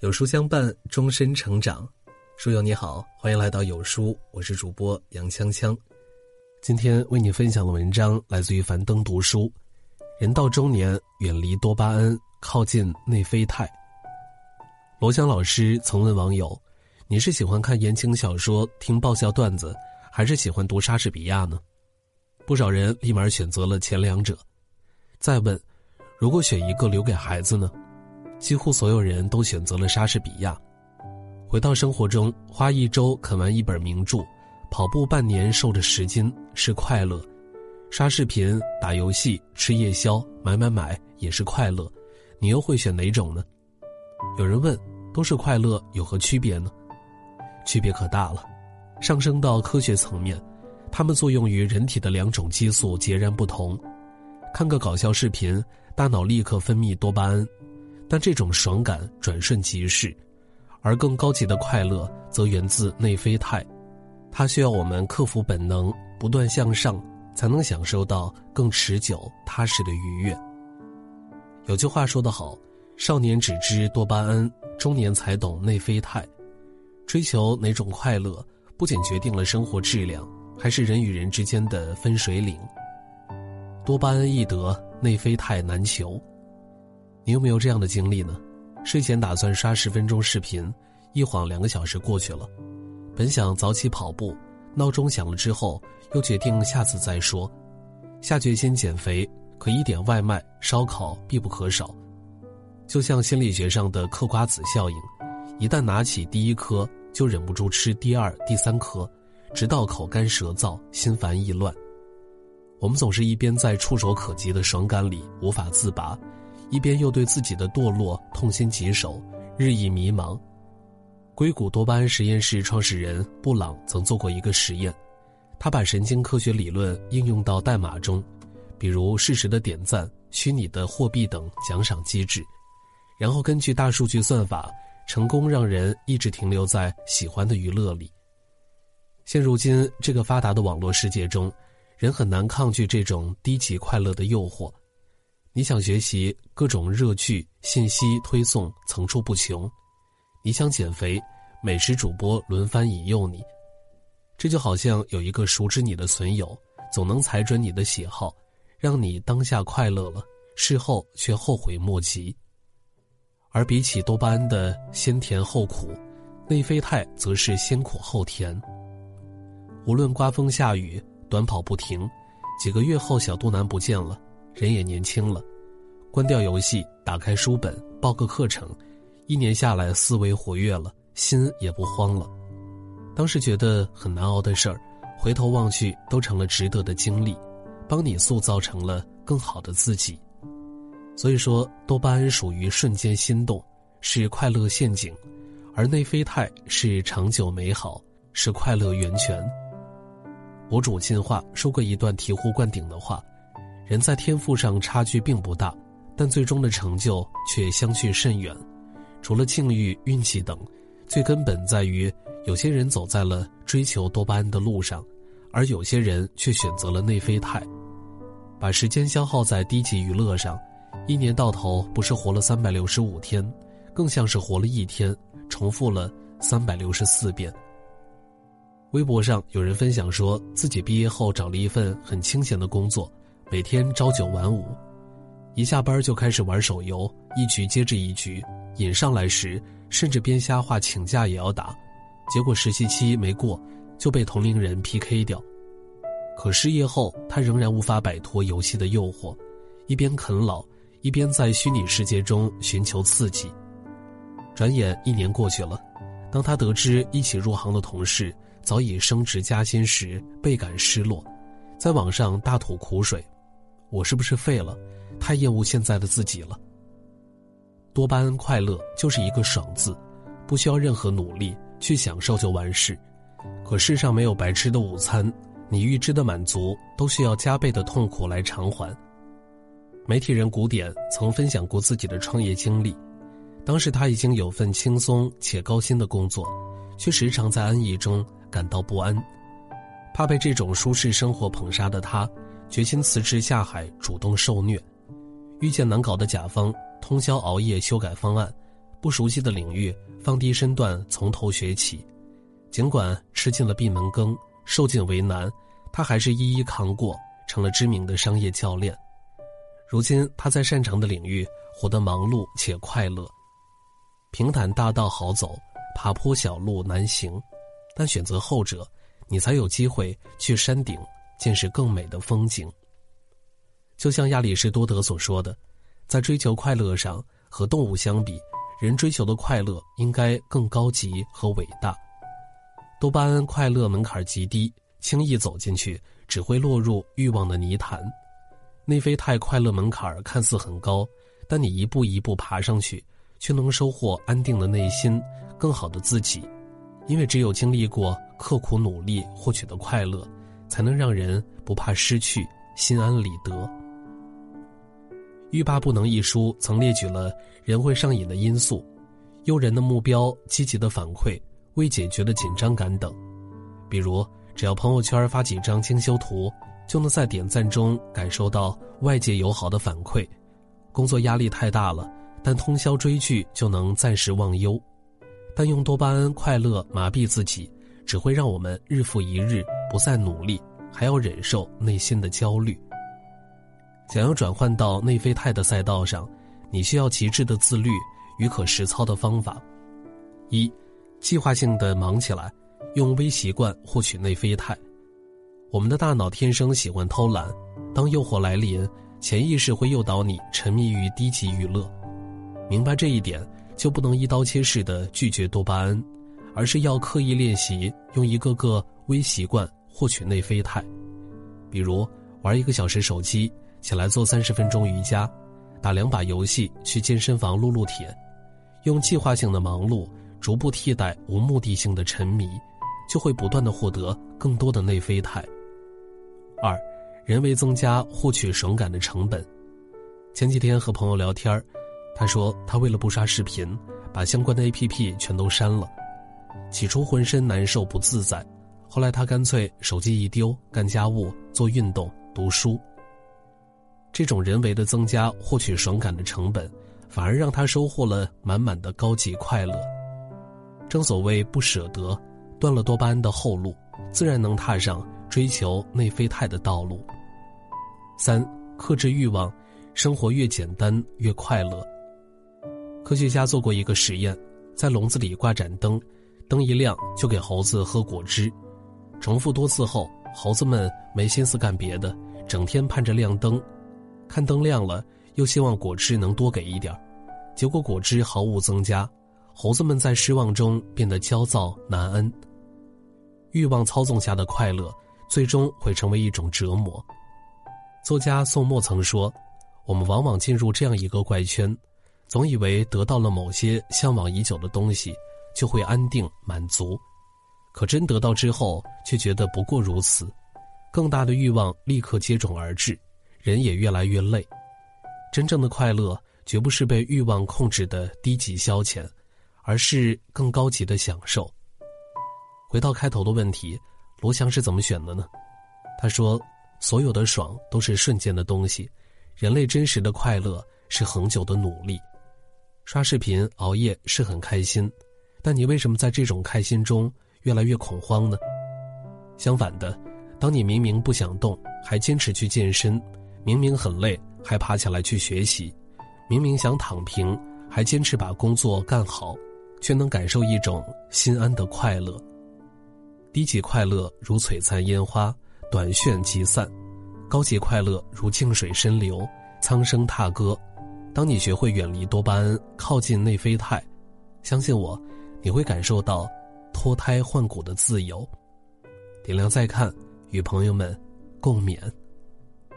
有书相伴，终身成长。书友你好，欢迎来到有书，我是主播杨锵锵。今天为你分享的文章来自于樊登读书。人到中年，远离多巴胺，靠近内啡肽。罗翔老师曾问网友：“你是喜欢看言情小说、听爆笑段子，还是喜欢读莎士比亚呢？”不少人立马选择了前两者。再问：“如果选一个留给孩子呢？”几乎所有人都选择了莎士比亚。回到生活中，花一周啃完一本名著，跑步半年瘦了十斤是快乐；刷视频、打游戏、吃夜宵、买买买也是快乐。你又会选哪种呢？有人问：都是快乐，有何区别呢？区别可大了。上升到科学层面，它们作用于人体的两种激素截然不同。看个搞笑视频，大脑立刻分泌多巴胺，但这种爽感转瞬即逝；而更高级的快乐则源自内啡肽，它需要我们克服本能，不断向上，才能享受到更持久、踏实的愉悦。有句话说得好：“少年只知多巴胺，中年才懂内啡肽。”追求哪种快乐，不仅决定了生活质量，还是人与人之间的分水岭。多巴胺易得，内啡肽难求。你有没有这样的经历呢？睡前打算刷十分钟视频，一晃两个小时过去了。本想早起跑步，闹钟响了之后，又决定下次再说。下决心减肥，可一点外卖、烧烤必不可少。就像心理学上的嗑瓜子效应，一旦拿起第一颗，就忍不住吃第二、第三颗，直到口干舌燥、心烦意乱。我们总是一边在触手可及的爽感里无法自拔，一边又对自己的堕落痛心疾首，日益迷茫。硅谷多巴胺实验室创始人布朗曾做过一个实验，他把神经科学理论应用到代码中，比如适时的点赞、虚拟的货币等奖赏机制，然后根据大数据算法，成功让人一直停留在喜欢的娱乐里。现如今这个发达的网络世界中。人很难抗拒这种低级快乐的诱惑，你想学习各种热剧信息推送层出不穷，你想减肥，美食主播轮番引诱你，这就好像有一个熟知你的损友，总能踩准你的喜好，让你当下快乐了，事后却后悔莫及。而比起多巴胺的先甜后苦，内啡肽则是先苦后甜。无论刮风下雨。短跑不停，几个月后小肚腩不见了，人也年轻了。关掉游戏，打开书本，报个课程，一年下来思维活跃了，心也不慌了。当时觉得很难熬的事儿，回头望去都成了值得的经历，帮你塑造成了更好的自己。所以说，多巴胺属于瞬间心动，是快乐陷阱；而内啡肽是长久美好，是快乐源泉。博主进化说过一段醍醐灌顶的话：人在天赋上差距并不大，但最终的成就却相去甚远。除了境遇、运气等，最根本在于有些人走在了追求多巴胺的路上，而有些人却选择了内啡肽。把时间消耗在低级娱乐上，一年到头不是活了三百六十五天，更像是活了一天，重复了三百六十四遍。微博上有人分享说，自己毕业后找了一份很清闲的工作，每天朝九晚五，一下班就开始玩手游，一局接着一局，瘾上来时甚至编瞎话请假也要打，结果实习期没过就被同龄人 PK 掉。可失业后，他仍然无法摆脱游戏的诱惑，一边啃老，一边在虚拟世界中寻求刺激。转眼一年过去了，当他得知一起入行的同事。早已升职加薪时，倍感失落，在网上大吐苦水：“我是不是废了？太厌恶现在的自己了。”多巴胺快乐就是一个“爽”字，不需要任何努力去享受就完事。可世上没有白吃的午餐，你预知的满足都需要加倍的痛苦来偿还。媒体人古典曾分享过自己的创业经历，当时他已经有份轻松且高薪的工作，却时常在安逸中。感到不安，怕被这种舒适生活捧杀的他，决心辞职下海，主动受虐。遇见难搞的甲方，通宵熬夜修改方案，不熟悉的领域，放低身段，从头学起。尽管吃尽了闭门羹，受尽为难，他还是一一扛过，成了知名的商业教练。如今，他在擅长的领域活得忙碌且快乐。平坦大道好走，爬坡小路难行，但选择后者，你才有机会去山顶见识更美的风景。就像亚里士多德所说的，在追求快乐上，和动物相比，人追求的快乐应该更高级和伟大。多巴胺快乐门槛极低，轻易走进去只会落入欲望的泥潭。内啡肽快乐门槛看似很高，但你一步一步爬上去，却能收获安定的内心，更好的自己。因为只有经历过刻苦努力获取的快乐，才能让人不怕失去，心安理得。《欲罢不能》一书曾列举了人会上瘾的因素：诱人的目标、积极的反馈。未解决的紧张感等，比如只要朋友圈发几张精修图，就能在点赞中感受到外界友好的反馈；工作压力太大了，但通宵追剧就能暂时忘忧。但用多巴胺快乐麻痹自己，只会让我们日复一日不再努力，还要忍受内心的焦虑。想要转换到内啡肽的赛道上，你需要极致的自律与可实操的方法。一。计划性的忙起来，用微习惯获取内啡肽。我们的大脑天生喜欢偷懒，当诱惑来临，潜意识会诱导你沉迷于低级娱乐。明白这一点，就不能一刀切式的拒绝多巴胺，而是要刻意练习用一个个微习惯获取内啡肽。比如，玩一个小时手机，起来做三十分钟瑜伽，打两把游戏，去健身房撸撸铁，用计划性的忙碌。逐步替代无目的性的沉迷，就会不断的获得更多的内啡肽。二，人为增加获取爽感的成本。前几天和朋友聊天他说他为了不刷视频，把相关的 APP 全都删了。起初浑身难受不自在，后来他干脆手机一丢，干家务、做运动、读书。这种人为的增加获取爽感的成本，反而让他收获了满满的高级快乐。正所谓不舍得，断了多巴胺的后路，自然能踏上追求内啡肽的道路。三，克制欲望，生活越简单越快乐。科学家做过一个实验，在笼子里挂盏灯，灯一亮就给猴子喝果汁，重复多次后，猴子们没心思干别的，整天盼着亮灯，看灯亮了又希望果汁能多给一点儿结果果汁毫无增加。猴子们在失望中变得焦躁难安。欲望操纵下的快乐，最终会成为一种折磨。作家宋墨曾说：“我们往往进入这样一个怪圈，总以为得到了某些向往已久的东西，就会安定满足，可真得到之后，却觉得不过如此。更大的欲望立刻接踵而至，人也越来越累。真正的快乐，绝不是被欲望控制的低级消遣。”而是更高级的享受。回到开头的问题，罗翔是怎么选的呢？他说：“所有的爽都是瞬间的东西，人类真实的快乐是恒久的努力。刷视频、熬夜是很开心，但你为什么在这种开心中越来越恐慌呢？相反的，当你明明不想动，还坚持去健身；明明很累，还爬起来去学习；明明想躺平，还坚持把工作干好。”却能感受一种心安的快乐。低级快乐如璀璨烟花，短炫即散；高级快乐如静水深流，苍生踏歌。当你学会远离多巴胺，靠近内啡肽，相信我，你会感受到脱胎换骨的自由。点亮再看，与朋友们共勉。